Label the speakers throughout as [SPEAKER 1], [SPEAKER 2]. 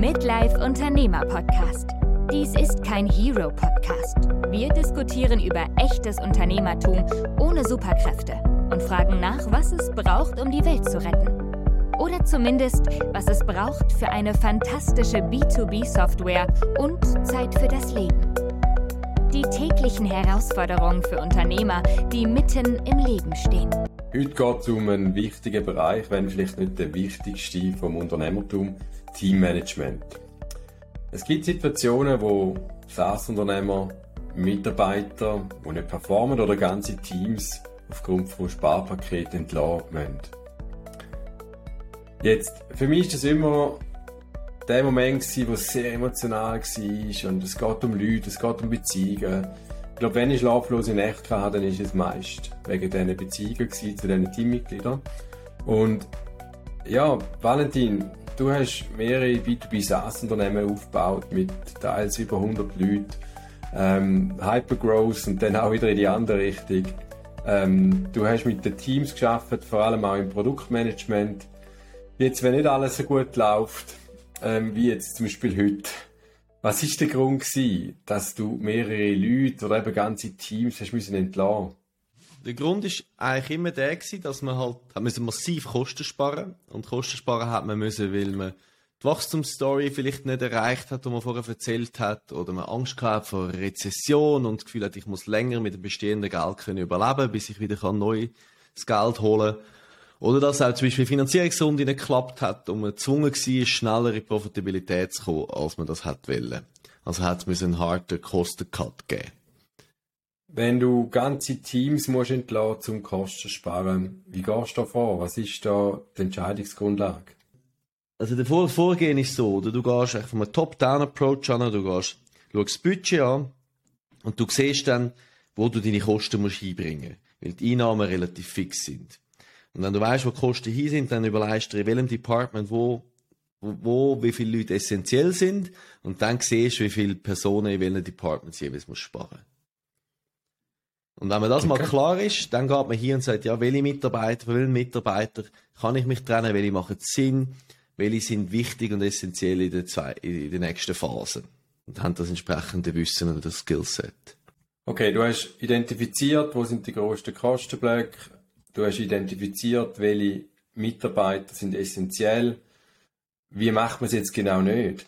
[SPEAKER 1] Midlife Unternehmer Podcast. Dies ist kein Hero Podcast. Wir diskutieren über echtes Unternehmertum ohne Superkräfte und fragen nach, was es braucht, um die Welt zu retten. Oder zumindest, was es braucht für eine fantastische B2B-Software und Zeit für das Leben. Die täglichen Herausforderungen für Unternehmer, die mitten im Leben stehen.
[SPEAKER 2] Heute geht es um einen wichtigen Bereich, wenn vielleicht nicht der wichtigste vom Unternehmertum, Teammanagement. Es gibt Situationen, wo SaaS-Unternehmer, Mitarbeiter, die nicht performen oder ganze Teams aufgrund von Sparpaketen entlassen müssen. Jetzt, für mich ist das immer der Moment es sehr emotional war und es geht um Leute, es geht um Beziehungen. Ich glaube, wenn ich schlaflose Nächte hatte, dann ist es meist wegen diesen Beziehungen zu diesen Teammitgliedern. Und ja, Valentin, du hast mehrere B2B SaaS-Unternehmen aufgebaut mit teils über 100 Leuten, ähm, Hypergrowth und dann auch wieder in die andere Richtung. Ähm, du hast mit den Teams geschafft, vor allem auch im Produktmanagement. Jetzt, wenn nicht alles so gut läuft, ähm, wie jetzt zum Beispiel heute, was ist der Grund gewesen, dass du mehrere Leute oder eben ganze Teams hast müssen entlassen?
[SPEAKER 3] Der Grund ist eigentlich immer der gewesen, dass man halt hat müssen massiv Kosten sparen und Kosten sparen hat man müssen, weil man die Wachstumsstory vielleicht nicht erreicht hat, die man vorher erzählt hat, oder man Angst gehabt vor Rezession und das Gefühl hat, ich muss länger mit dem bestehenden Geld können überleben, bis ich wieder kann neues Geld holen kann. Oder dass auch zum Beispiel Finanzierungsrunde nicht geklappt hat und man gezwungen war, schneller in Profitabilität zu kommen, als man das hätte wollen. Also hat es einen harten Kostencut geben.
[SPEAKER 2] Wenn du ganze Teams musst entlassen zum Kosten sparen, wie gehst du da vor? Was ist da die Entscheidungsgrundlage?
[SPEAKER 3] Also der Vorgehen ist so, oder du gehst einfach von einem Top-Down-Approach an, du gehst, schaust das Budget an und du siehst dann, wo du deine Kosten musst einbringen musst, weil die Einnahmen relativ fix sind. Und wenn du weißt, wo die Kosten hier sind, dann überlegst du in welchem Department, wo, wo, wo, wie viele Leute essentiell sind. Und dann siehst du, wie viele Personen in welchen Departments jeweils musst sparen. Und wenn man das okay. mal klar ist, dann geht man hier und sagt, ja, welche Mitarbeiter, von welchen Mitarbeiter kann ich mich trennen, welche machen Sinn, welche sind wichtig und essentiell in der, zwei, in der nächsten Phase. Und haben das entsprechende Wissen oder das Skillset.
[SPEAKER 2] Okay, du hast identifiziert, wo sind die grössten Kostenblöcke, Du hast identifiziert, welche Mitarbeiter sind essentiell. Wie macht man es jetzt genau nicht?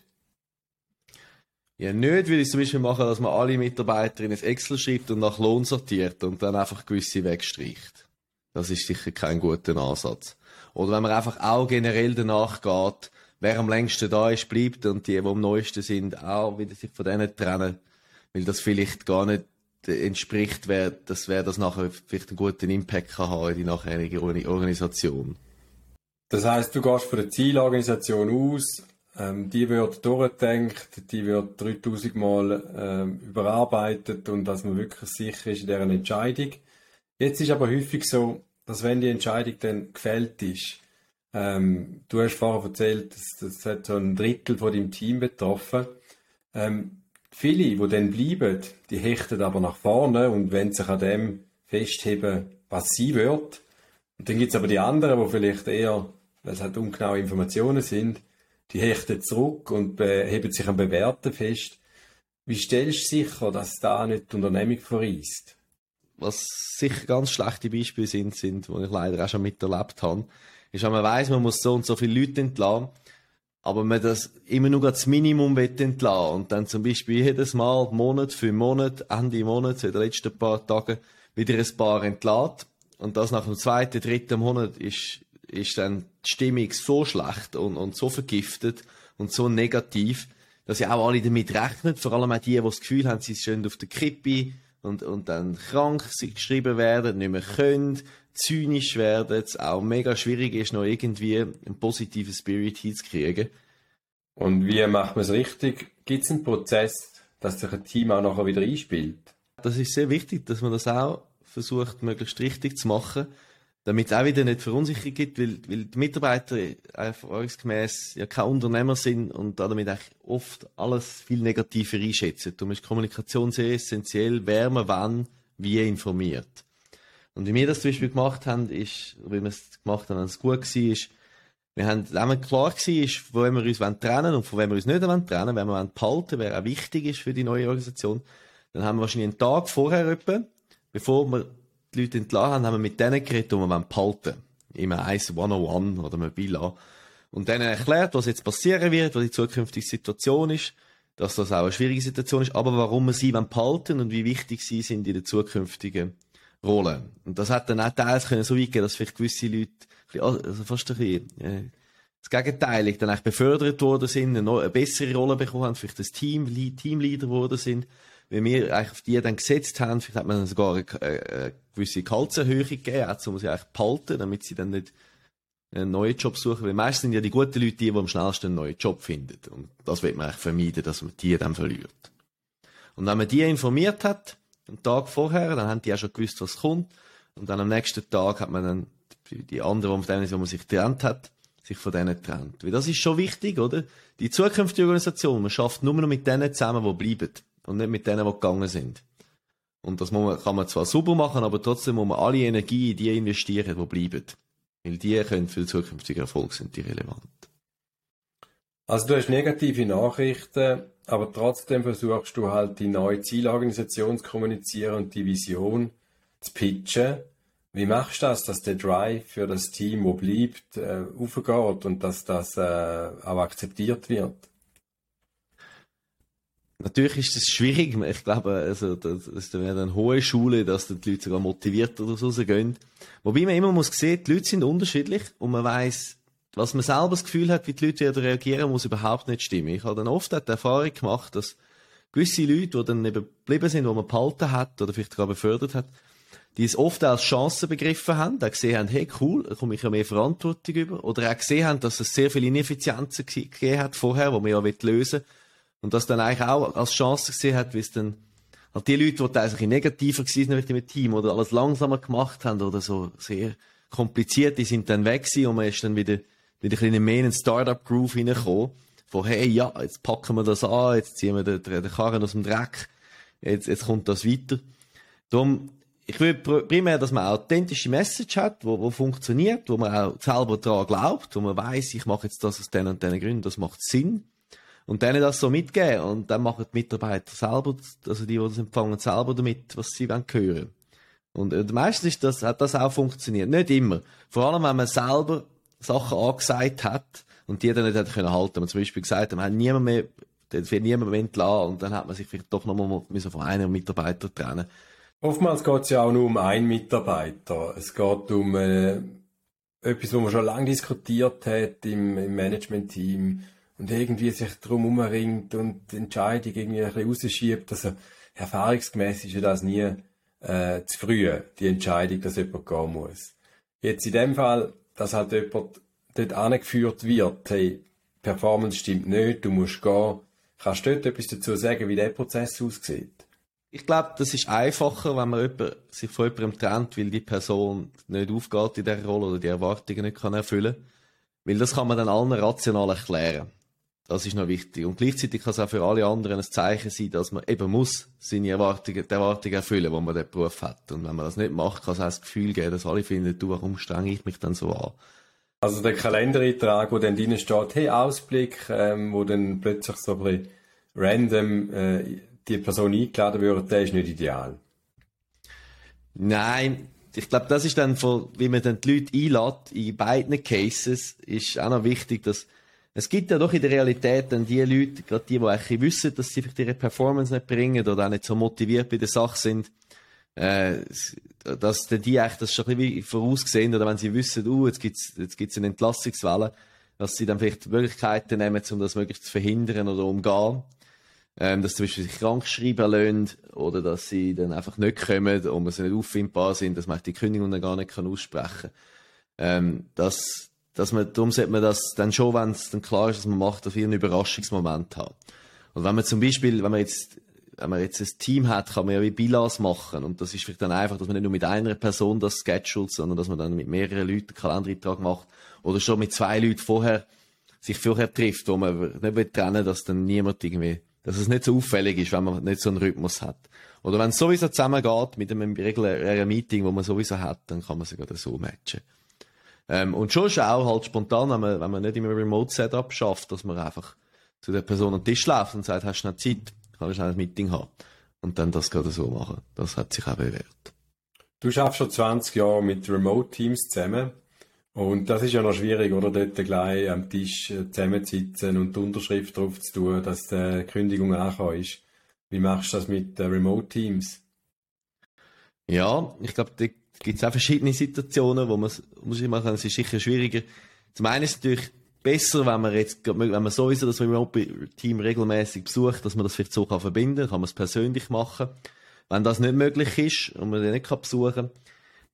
[SPEAKER 3] Ja, nicht würde ich zum Beispiel machen, dass man alle Mitarbeiter in ein Excel schreibt und nach Lohn sortiert und dann einfach gewisse wegstreicht. Das ist sicher kein guter Ansatz. Oder wenn man einfach auch generell danach geht, wer am längsten da ist, bleibt und die, die am neuesten sind, auch wieder sich von denen trennen, weil das vielleicht gar nicht entspricht, wer, dass wer das nachher vielleicht einen guten Impact kann haben in die nachherige Organisation.
[SPEAKER 2] Das heißt, du gehst von der Zielorganisation aus, ähm, die wird durchgedacht, die wird 3000 Mal ähm, überarbeitet und dass man wirklich sicher ist in deren Entscheidung. Jetzt ist aber häufig so, dass wenn die Entscheidung dann gefällt ist, ähm, du hast vorher erzählt, das, das hat so ein Drittel von deinem Team betroffen, ähm, Viele, die dann bleiben, die hechten aber nach vorne und wenn sich an dem festheben, was sie wird. Und dann gibt es aber die anderen, die vielleicht eher, weil es halt ungenaue Informationen sind, die hechten zurück und heben sich am Bewerten fest. Wie stellst du sicher, dass da nicht die Unternehmung verreist?
[SPEAKER 3] Was sicher ganz schlechte Beispiele sind, sind, die ich leider auch schon miterlebt habe, ist, wenn man weiss, man muss so und so viele Leute entlassen, aber man das immer nur das Minimum entlassen und dann zum Beispiel jedes Mal Monat für Monat, Ende Monat, in den letzten paar Tagen wieder ein paar entlässt und das nach dem zweiten, dritten Monat ist, ist dann die Stimmung so schlecht und, und so vergiftet und so negativ, dass ja auch alle damit rechnen, vor allem auch die, die das Gefühl haben, sie sind auf der Kippe und, und dann krank geschrieben werden, nicht mehr können, zynisch werden, es auch mega schwierig ist, noch irgendwie einen positiven Spirit hinzukriegen.
[SPEAKER 2] Und wie macht man es richtig? Gibt es einen Prozess, dass sich ein Team auch nachher wieder einspielt?
[SPEAKER 3] Das ist sehr wichtig, dass man das auch versucht, möglichst richtig zu machen, damit es auch wieder nicht Verunsicherung gibt, weil, weil die Mitarbeiter erfahrungsgemäß ja kein Unternehmer sind und damit eigentlich oft alles viel negativer einschätzen. Darum ist Kommunikation sehr essentiell, wer man wann wie informiert. Und wie wir das zum Beispiel gemacht haben, ist, wie wir es gemacht haben, wenn es gut war, ist, Wir haben zusammen klar gewesen, ist, von wem wir uns trennen wollen und von wem wir uns nicht trennen wollen, wenn wir behalten wer auch wichtig ist für die neue Organisation. Dann haben wir wahrscheinlich einen Tag vorher etwa, bevor wir die Leute entlassen haben, haben wir mit denen geredet, die wir behalten wollen. Immer eins 101 oder Mobila. Und denen erklärt, was jetzt passieren wird, was die zukünftige Situation ist, dass das auch eine schwierige Situation ist, aber warum wir sie behalten und wie wichtig sie sind in der zukünftigen Rolle. Und das hat dann auch teils können so weit gehen, dass vielleicht gewisse Leute also fast ein bisschen, äh, das Gegenteil, dann eigentlich befördert worden sind, eine, eine bessere Rolle bekommen haben, vielleicht das Team, Teamleader geworden sind, wenn wir eigentlich auf die dann gesetzt haben, vielleicht hat man dann sogar eine, eine gewisse Gehaltserhöhung gegeben, auch, um sie eigentlich behalten, damit sie dann nicht einen neuen Job suchen, weil meistens sind ja die guten Leute die, die am schnellsten einen neuen Job finden. Und das wird man eigentlich vermeiden, dass man die dann verliert. Und wenn man die informiert hat, einen Tag vorher, dann haben die auch schon gewusst, was kommt. Und dann am nächsten Tag hat man dann die anderen, von denen wo man sich getrennt hat, sich von denen trennt. Weil das ist schon wichtig, oder? Die zukünftige Organisation, man schafft nur noch mit denen zusammen, die bleiben. Und nicht mit denen, die gegangen sind. Und das man, kann man zwar super machen, aber trotzdem muss man alle Energie in die investieren, die bleiben. Weil die können für den zukünftigen Erfolg sind die relevant.
[SPEAKER 2] Also du hast negative Nachrichten, aber trotzdem versuchst du halt die neue Zielorganisation zu kommunizieren und die Vision zu pitchen. Wie machst du das, dass der Drive für das Team, wo bleibt, äh, aufgeht und dass das äh, auch akzeptiert wird?
[SPEAKER 3] Natürlich ist das schwierig. Ich glaube, also, das ist eine hohe Schule, dass die Leute sogar motiviert oder so rausgehen. Wobei man immer muss sehen, die Leute sind unterschiedlich und man weiß, was man selber das Gefühl hat, wie die Leute reagieren, muss überhaupt nicht stimmen. Ich habe dann oft die Erfahrung gemacht, dass gewisse Leute, die dann eben geblieben sind, wo man behalten hat oder vielleicht sogar befördert hat, die es oft als Chance begriffen haben, die gesehen haben, hey cool, da komme ich ja mehr Verantwortung über, oder auch gesehen haben, dass es sehr viele Ineffizienzen gegeben hat vorher, wo man ja lösen will, und das dann eigentlich auch als Chance gesehen hat, wie es dann halt die Leute, die eigentlich negativer gewesen sind mit dem Team oder alles langsamer gemacht haben oder so sehr kompliziert, die sind dann weg gewesen und man ist dann wieder, wieder ein bisschen mehr in den Startup-Groove hineingekommen, von hey, ja, jetzt packen wir das an, jetzt ziehen wir den, den Karren aus dem Dreck, jetzt, jetzt kommt das weiter. Darum ich will primär, dass man authentische Message hat, wo, wo funktioniert, wo man auch selber daran glaubt, wo man weiß, ich mache jetzt das aus den und den Gründen, das macht Sinn. Und denen das so mitgeben. Und dann machen die Mitarbeiter selber, also die, die das empfangen, selber damit, was sie hören wollen. Und äh, meistens ist das, hat das auch funktioniert. Nicht immer. Vor allem, wenn man selber Sachen angesagt hat und die dann nicht hat können halten. Man zum Beispiel gesagt, man hat niemand mehr, der wird niemand mehr entlassen und dann hat man sich vielleicht doch nochmal von einem Mitarbeiter trennen
[SPEAKER 2] Oftmals geht es ja auch nur um einen Mitarbeiter. Es geht um äh, etwas, was man schon lange diskutiert hat im, im Management-Team und irgendwie sich darum umringt und die Entscheidung irgendwie ein bisschen rausschiebt. Also erfahrungsgemäß ist ja das nie äh, zu früh, die Entscheidung, dass jemand gehen muss. Jetzt in dem Fall, dass halt jemand dort angeführt wird, hey, Performance stimmt nicht, du musst gehen. Kannst du dort etwas dazu sagen, wie der Prozess aussieht?
[SPEAKER 3] ich glaube, das ist einfacher, wenn man jemand, sich von jemandem trennt, weil die Person nicht aufgeht in dieser Rolle oder die Erwartungen nicht kann erfüllen kann. Weil das kann man dann allen rational erklären. Das ist noch wichtig. Und gleichzeitig kann es auch für alle anderen ein Zeichen sein, dass man eben muss seine Erwartungen, die Erwartungen erfüllen, die man den Beruf hat. Und wenn man das nicht macht, kann es auch das Gefühl geben, dass alle finden, du, warum strenge ich mich dann so an?
[SPEAKER 2] Also der Kalendereintrag, wo dann drin steht, hey, Ausblick, ähm, wo dann plötzlich so ein bisschen random äh, die Person eingeladen wird, der ist nicht ideal.
[SPEAKER 3] Nein, ich glaube, das ist dann, von, wie man dann die Leute einlädt, in beiden Cases, ist auch noch wichtig, dass es gibt ja doch in der Realität dann die Leute, gerade die, die eigentlich wissen, dass sie vielleicht ihre Performance nicht bringen oder auch nicht so motiviert bei der Sache sind, äh, dass dann die eigentlich das schon ein bisschen vorausgesehen oder wenn sie wissen, uh, jetzt gibt's jetzt gibt's eine Entlassungswelle, dass sie dann vielleicht Möglichkeiten nehmen, um das möglichst zu verhindern oder umgehen ähm, dass zum Beispiel sich krank schreiben lassen oder dass sie dann einfach nicht kommen und sie nicht auffindbar sind, dass man die Kündigung dann gar nicht aussprechen kann. Ähm, dass, dass man, darum sollte man das dann schon, wenn es dann klar ist, dass man macht, auf einen Überraschungsmoment haben. Und wenn man zum Beispiel, wenn man jetzt wenn man jetzt ein Team hat, kann man ja wie Bilas machen. Und das ist vielleicht dann einfach, dass man nicht nur mit einer Person das schedult, sondern dass man dann mit mehreren Leuten einen Kalendereintrag macht. Oder schon mit zwei Leuten vorher, sich vorher trifft, wo man nicht will trennen, dass dann niemand irgendwie dass es nicht so auffällig ist, wenn man nicht so einen Rhythmus hat. Oder wenn es sowieso zusammengeht mit einem regulären Meeting, wo man sowieso hat, dann kann man sogar so matchen. Ähm, und schon ist auch halt spontan, wenn man, wenn man nicht immer Remote-Setup schafft, dass man einfach zu der Person am Tisch läuft und sagt, hast du noch Zeit, kann ich ein Meeting haben. Und dann das gerade so machen. Das hat sich auch bewährt.
[SPEAKER 2] Du schaffst schon 20 Jahre mit Remote-Teams zusammen. Und das ist ja noch schwierig, oder? Dort gleich am Tisch äh, zusammenzusitzen und die Unterschrift drauf zu tun, dass die Kündigung angekommen ist. Wie machst du das mit Remote-Teams?
[SPEAKER 3] Ja, ich glaube, es auch verschiedene Situationen, wo man muss ich machen, es ist sicher schwieriger. Zum einen ist es natürlich besser, wenn man jetzt, wenn man sowieso das Remote-Team regelmäßig besucht, dass man das vielleicht so kann verbinden kann, kann man es persönlich machen. Wenn das nicht möglich ist und man den nicht kann besuchen kann,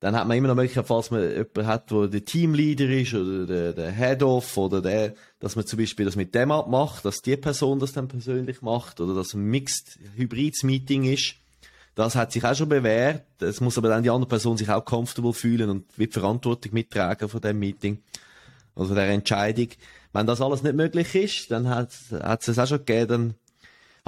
[SPEAKER 3] dann hat man immer noch Möglichkeit, falls man jemanden hat, der der Teamleader ist oder der, der Head-Off oder der, dass man zum Beispiel das mit dem abmacht, dass die Person das dann persönlich macht oder dass ein Mixed Hybrids Meeting ist. Das hat sich auch schon bewährt. Es muss aber dann die andere Person sich auch comfortable fühlen und die Verantwortung mittragen von dem Meeting. Also der Entscheidung. Wenn das alles nicht möglich ist, dann hat, hat es auch schon gegeben, dann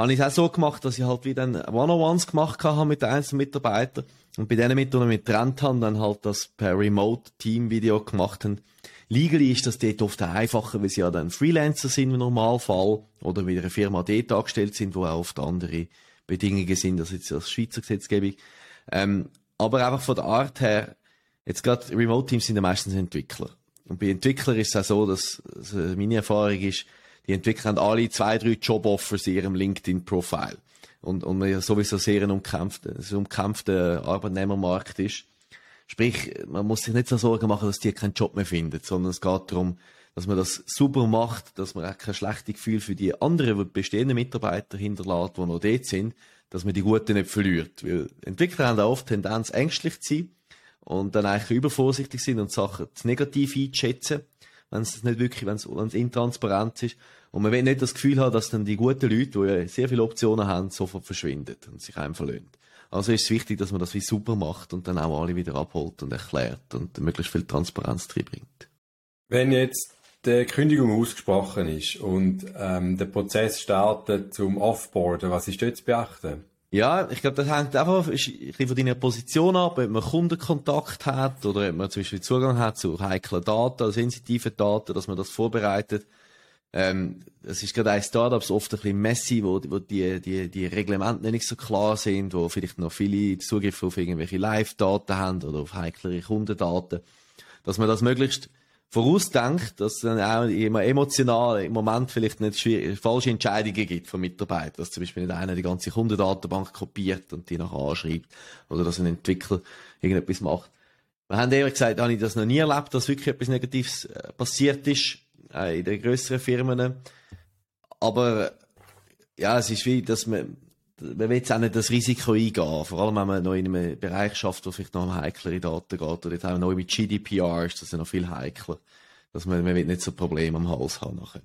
[SPEAKER 3] habe ich es auch so gemacht, dass ich halt wieder One-on-Ones gemacht habe mit den einzelnen Mitarbeitern und bei denen mit, die mit getrennt haben, dann halt das per Remote-Team-Video gemacht haben. Legally ist das dort oft einfacher, weil sie ja dann Freelancer sind im Normalfall oder wieder eine Firma dort angestellt sind, wo auch oft andere Bedingungen sind, als jetzt als Schweizer Gesetzgebung. Ähm, aber einfach von der Art her, jetzt gerade Remote-Teams sind ja meistens Entwickler. Und bei Entwicklern ist es auch so, dass also meine Erfahrung ist, die Entwickler haben alle zwei, drei Job-Offers in ihrem LinkedIn-Profile. Und, und sowieso sehr ein umkämpfter, ein umkämpfter Arbeitnehmermarkt ist. Sprich, man muss sich nicht so Sorgen machen, dass die keinen Job mehr finden, sondern es geht darum, dass man das super macht, dass man auch kein schlechtes Gefühl für die anderen bestehenden Mitarbeiter hinterlässt, die noch dort sind, dass man die Guten nicht verliert. Weil Entwickler haben auch oft Tendenz, ängstlich zu sein und dann eigentlich übervorsichtig sind und Sachen zu negativ einschätzen, wenn es nicht wirklich, wenn es, intransparent ist. Und man will nicht das Gefühl haben, dass dann die guten Leute, die ja sehr viele Optionen haben, sofort verschwinden und sich einem verlieren. Also ist es wichtig, dass man das wie super macht und dann auch alle wieder abholt und erklärt und möglichst viel Transparenz drin bringt.
[SPEAKER 2] Wenn jetzt die Kündigung ausgesprochen ist und ähm, der Prozess startet zum Offboarden, was ist dort zu beachten?
[SPEAKER 3] Ja, ich glaube, das hängt einfach ein bisschen von deiner Position ab, ob man Kundenkontakt hat oder ob man zum Beispiel Zugang hat zu heiklen Daten, sensitiven Daten, dass man das vorbereitet. Ähm, es ist gerade ein Startups oft ein bisschen messy, wo, wo die, die, die Reglemente nicht so klar sind, wo vielleicht noch viele Zugriff auf irgendwelche Live-Daten haben oder auf heiklere Kundendaten. Dass man das möglichst vorausdenkt, dass es dann auch immer emotional im Moment vielleicht nicht falsche Entscheidungen gibt von Mitarbeitern, dass zum Beispiel nicht einer die ganze Kundendatenbank kopiert und die nachher anschreibt oder dass ein Entwickler irgendetwas macht. Wir haben ehrlich gesagt, habe ich das noch nie erlebt, dass wirklich etwas Negatives äh, passiert ist äh, in den größeren Firmen. Aber ja, es ist wie, dass man man will jetzt auch nicht das Risiko eingehen, vor allem wenn man noch in einem Bereich schafft, wo vielleicht noch um heiklere Daten geht, oder jetzt auch noch mit GDPR ist das ja noch viel heikler, dass man, man will nicht so Probleme am Hals haben nachher.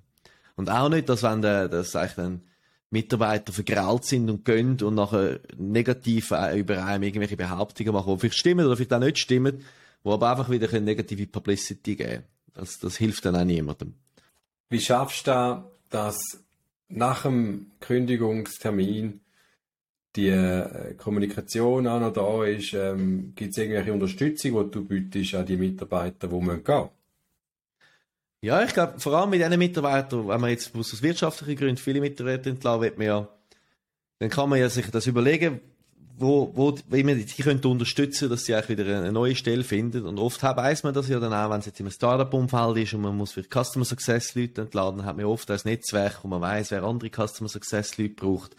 [SPEAKER 3] Und auch nicht, dass wenn der, dass eigentlich dann Mitarbeiter vergrault sind und gehen und nachher negativ über einem irgendwelche Behauptungen machen, die vielleicht stimmen oder vielleicht auch nicht stimmen, wo aber einfach wieder eine negative Publicity geben. Das, das hilft dann auch niemandem.
[SPEAKER 2] Wie schaffst du das, nach dem Kündigungstermin die äh, Kommunikation auch noch da ist, ähm, gibt es irgendwelche Unterstützung, die du bietest an die Mitarbeiter, die gehen müssen
[SPEAKER 3] Ja, ich glaube, vor allem mit diesen Mitarbeitern, wenn man jetzt aus wirtschaftlichen Gründen viele Mitarbeiter entlassen will, man ja, dann kann man ja sich das überlegen, wo, wo, wie man die könnte unterstützen, dass sie auch wieder eine neue Stelle finden. Und oft weiß man das ja dann auch, wenn es jetzt im Startup-Umfeld ist und man muss für Customer Success Leute entladen, hat man oft ein Netzwerk, wo man weiß, wer andere Customer Success Leute braucht.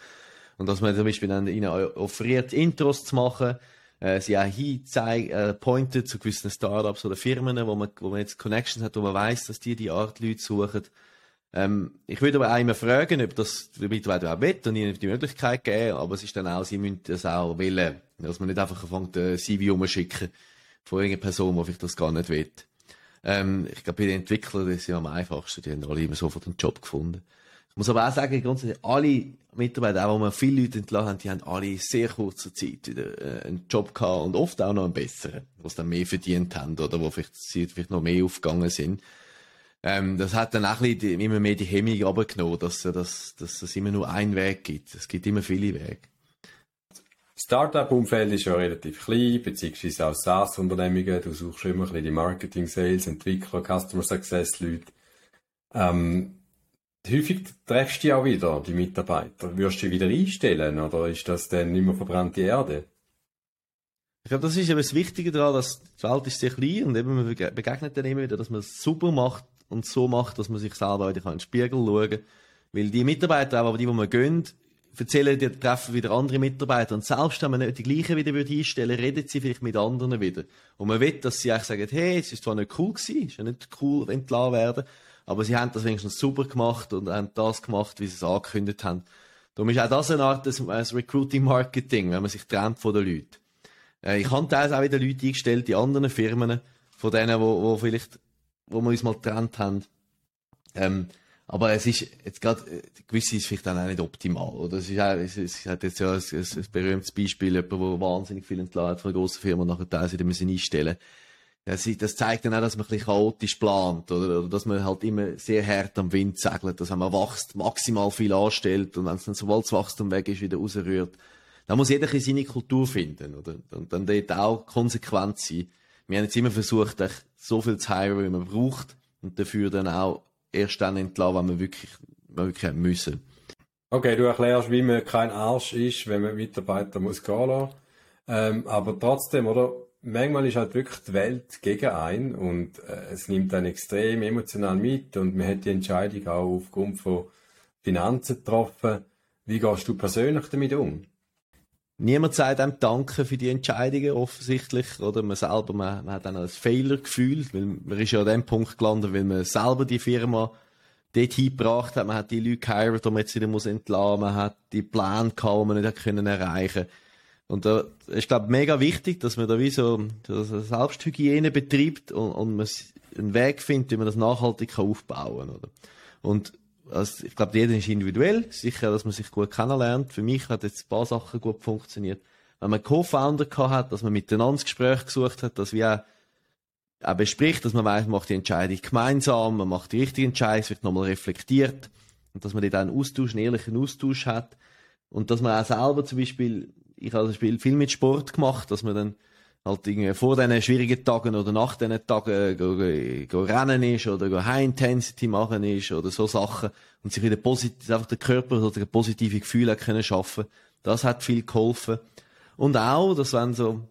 [SPEAKER 3] Und dass man zum Beispiel dann ihnen offeriert, Intros zu machen, äh, sie auch hinzeigen, äh, zu gewissen Startups oder Firmen, wo man, wo man jetzt Connections hat, wo man weiß, dass die die Art Leute suchen. Ähm, ich würde aber auch immer fragen, ob das der Mitarbeiter auch will und ihnen die Möglichkeit geben, aber es ist dann auch, sie müssen das auch wollen. Dass man nicht einfach anfängt, ein CV umzuschicken von irgendeiner Person, die vielleicht das gar nicht will. Ähm, ich glaube, bei den Entwicklern das ist ja am einfachsten, die haben alle immer sofort einen Job gefunden. Muss aber auch sagen, grundsätzlich alle Mitarbeiter, auch wo wir viele Leute entlassen haben, die haben alle in sehr kurzer Zeit wieder äh, einen Job gehabt und oft auch noch einen besseren, wo sie dann mehr verdient haben oder wo vielleicht, sie vielleicht noch mehr aufgegangen sind. Ähm, das hat dann auch bisschen immer mehr die Hemmung abgenommen, dass, dass, dass es immer nur einen Weg gibt. Es gibt immer viele Wege.
[SPEAKER 2] Startup-Umfeld ist ja relativ klein, beziehungsweise auch SaaS-Unternehmungen. Du suchst immer ein bisschen die Marketing, Sales, Entwickler, Customer Success Leute. Ähm, häufig treffst du ja auch wieder, die Mitarbeiter. Wirst du die wieder einstellen oder ist das dann nicht mehr verbrannte Erde?
[SPEAKER 3] Ich glaube, das ist eben das Wichtige daran, dass die Welt ist sehr klein und eben man begegnet dann immer wieder, dass man es super macht und so macht, dass man sich selber wieder in den Spiegel schauen kann. Weil die Mitarbeiter, aber die, die man gönnt, erzählen die treffen wieder andere Mitarbeiter und selbst wenn man nicht die gleichen wieder würde einstellen, reden sie vielleicht mit anderen wieder. Und man will, dass sie eigentlich sagen, hey, es ist zwar nicht cool gewesen, es ist ja nicht cool entlassen werden, aber sie haben das wenigstens super gemacht und haben das gemacht, wie sie es angekündigt haben. Darum ist auch das eine Art des, des Recruiting-Marketing, wenn man sich trennt von den Leuten. Äh, ich habe teils auch wieder Leute eingestellt, die anderen Firmen, von denen, wo, wo vielleicht, wo wir uns mal getrennt haben. Ähm, aber es ist jetzt gerade, äh, gewisse ist vielleicht dann auch nicht optimal, oder? Es ist auch, es, es hat jetzt ja ein, ein, ein berühmtes Beispiel, jemand, der wahnsinnig viel entladen hat von einer grossen Firma, nachher teils wieder müssen einstellen das, das zeigt dann auch, dass man ein bisschen chaotisch plant, oder, oder dass man halt immer sehr hart am Wind segelt, dass man wächst, maximal viel anstellt und wenn es dann sobald das Wachstum weg ist, wieder rausrührt. Da muss jeder seine Kultur finden, oder? Und dann dort auch konsequent sein. Wir haben jetzt immer versucht, so viel zu heiren, wie man braucht und dafür dann auch erst dann entlassen, wenn wir wirklich, wenn wir wirklich müssen.
[SPEAKER 2] Okay, du erklärst, wie man kein Arsch ist, wenn man Mitarbeiter muss gehen lassen. Ähm, aber trotzdem, oder? Manchmal ist halt wirklich die Welt gegen einen und äh, es nimmt einen extrem emotional mit und man hat die Entscheidung auch aufgrund von Finanzen getroffen. Wie gehst du persönlich damit um?
[SPEAKER 3] Niemand sagt einem Danke für die Entscheidungen, offensichtlich. Oder man selber, man, man hat dann ein Fehlergefühl, weil man ist ja an dem Punkt gelandet, weil man selber die Firma dort hingebracht hat. Man hat die Leute geheiratet, die man jetzt wieder muss entlassen. Man hat die Pläne gehabt, die man nicht erreichen Und da ist, glaube ich, mega wichtig, dass man da wie so, so Selbsthygiene betreibt und, und man einen Weg findet, wie man das nachhaltig aufbauen kann, oder? Und also ich glaube, jeder ist individuell. Sicher, dass man sich gut kennenlernt. Für mich hat jetzt ein paar Sachen gut funktioniert. Wenn man Co-Founder hat, dass man miteinander das Gespräch gesucht hat, dass wir auch, auch bespricht, dass man weiß, man macht die Entscheidung gemeinsam, man macht die richtige Entscheidung, es wird nochmal reflektiert. Und dass man dort einen Austausch, einen ehrlichen Austausch hat. Und dass man auch selber zum Beispiel, ich habe zum Beispiel viel mit Sport gemacht, dass man dann halt irgendwie vor diesen schwierigen Tagen oder nach diesen Tagen go, go, go rennen ist oder go High Intensity machen ist oder so Sachen und sich wieder positiv, einfach der Körper so ein positive Gefühle können schaffen. Das hat viel geholfen. Und auch, dass wenn so,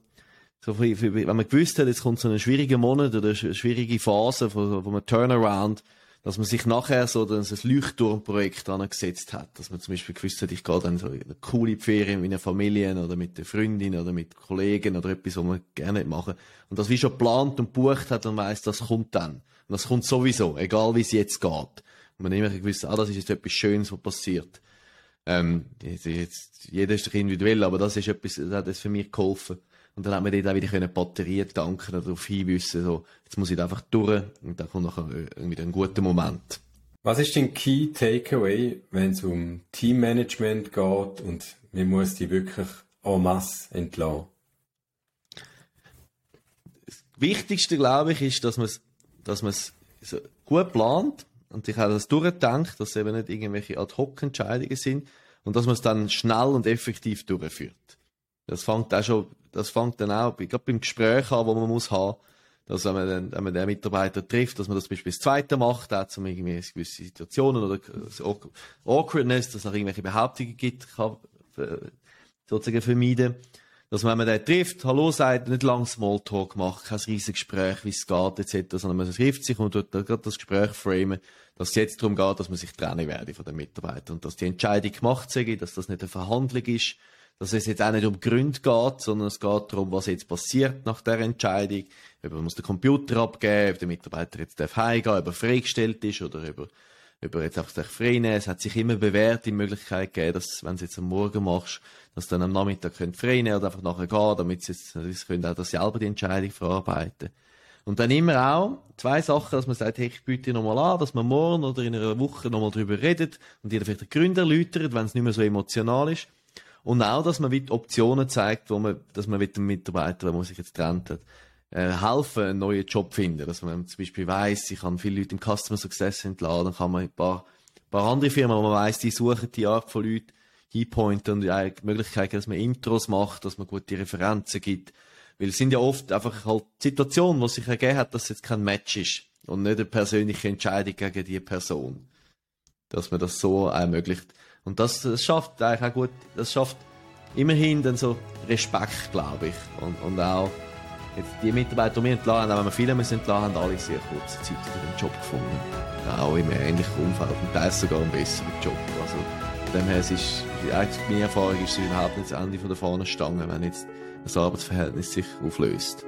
[SPEAKER 3] so wenn man gewusst hat, jetzt kommt so ein schwieriger Monat oder eine schwierige Phase von, von einem Turnaround, dass man sich nachher so ein Leuchtturmprojekt angesetzt hat. Dass man zum Beispiel gewusst hat, ich gehe dann so in eine coole Ferien mit einer Familie oder mit der Freundin oder mit Kollegen oder etwas, was man gerne machen. Und das wie schon geplant und bucht hat und weiss, das kommt dann. Und das kommt sowieso, egal wie es jetzt geht. Und man immer gewusst, ah, das ist jetzt etwas Schönes, was passiert. Ähm, jetzt, jetzt, jeder ist doch individuell, aber das ist etwas, das hat es für mich geholfen. Und dann hat man dort auch wieder können Batterien tanken, darauf hinwissen, so, jetzt muss ich da einfach durch und dann kommt nachher wieder ein guter Moment.
[SPEAKER 2] Was ist dein Key Takeaway, wenn es um Teammanagement geht und man muss die wirklich en masse entlassen?
[SPEAKER 3] Das Wichtigste, glaube ich, ist, dass man es dass man's so gut plant und sich auch das durchdenkt, dass es eben nicht irgendwelche Ad-Hoc-Entscheidungen sind und dass man es dann schnell und effektiv durchführt. Das fängt auch schon das fängt dann auch gerade beim Gespräch an, wo man muss haben, dass wenn man, dann, wenn man den Mitarbeiter trifft, dass man das zum Beispiel das Zweite macht, auch um irgendwie gewisse Situationen oder Awkwardness, dass es noch irgendwelche Behauptungen gibt, kann äh, sozusagen vermeiden. Dass man, wenn man den trifft, Hallo sagt, nicht lang Smalltalk macht, kein riesiges Gespräch, wie es geht, etc., sondern man trifft sich und tut gerade das Gespräch framen, dass es jetzt darum geht, dass man sich trennen werde von den Mitarbeitern und dass die Entscheidung gemacht sei, dass das nicht eine Verhandlung ist, dass es jetzt auch nicht um Gründe geht, sondern es geht darum, was jetzt passiert nach der Entscheidung. Ob man muss den Computer abgeben, ob der Mitarbeiter jetzt darf heimgehen, ob er freigestellt ist oder ob er, ob er jetzt einfach sich frei Es hat sich immer bewährt, die Möglichkeit gegeben, dass, wenn du es jetzt am Morgen machst, dass du dann am Nachmittag nehmen oder einfach nachher gehen, damit sie jetzt, sie können auch das selber die Entscheidung verarbeiten. Und dann immer auch zwei Sachen, dass man sagt, hey, ich biete nochmal an, dass man morgen oder in einer Woche nochmal drüber redet und dir vielleicht den Grund erläutert, wenn es nicht mehr so emotional ist. Und auch, dass man wie Optionen zeigt, wo man, dass man mit dem Mitarbeiter, man sich jetzt trennt hat, äh, helfen, einen neuen Job finden. Dass man zum Beispiel weiss, ich kann viele Leute im Customer Success entladen, kann man ein paar, ein paar andere Firmen, wo man weiss, die suchen die Art von Leuten, einpointen und die Möglichkeit, dass man Intros macht, dass man gute Referenzen gibt. Weil es sind ja oft einfach halt Situationen, wo sich ergeben hat, dass es jetzt kein Match ist und nicht eine persönliche Entscheidung gegen die Person. Dass man das so ermöglicht. Und das, das schafft eigentlich auch gut, das schafft immerhin dann so Respekt, glaube ich. Und, und auch jetzt die Mitarbeiter, die wir entlassen haben, wenn wir viele müssen entlassen haben, alle sehr kurze Zeit wieder einen Job gefunden. Auch im ähnlichen Umfeld und teils sogar einen besseren Job. Also, von dem her, es ist, meine Erfahrung ist überhaupt nicht das Ende von der Fahnenstange, wenn jetzt das Arbeitsverhältnis sich auflöst.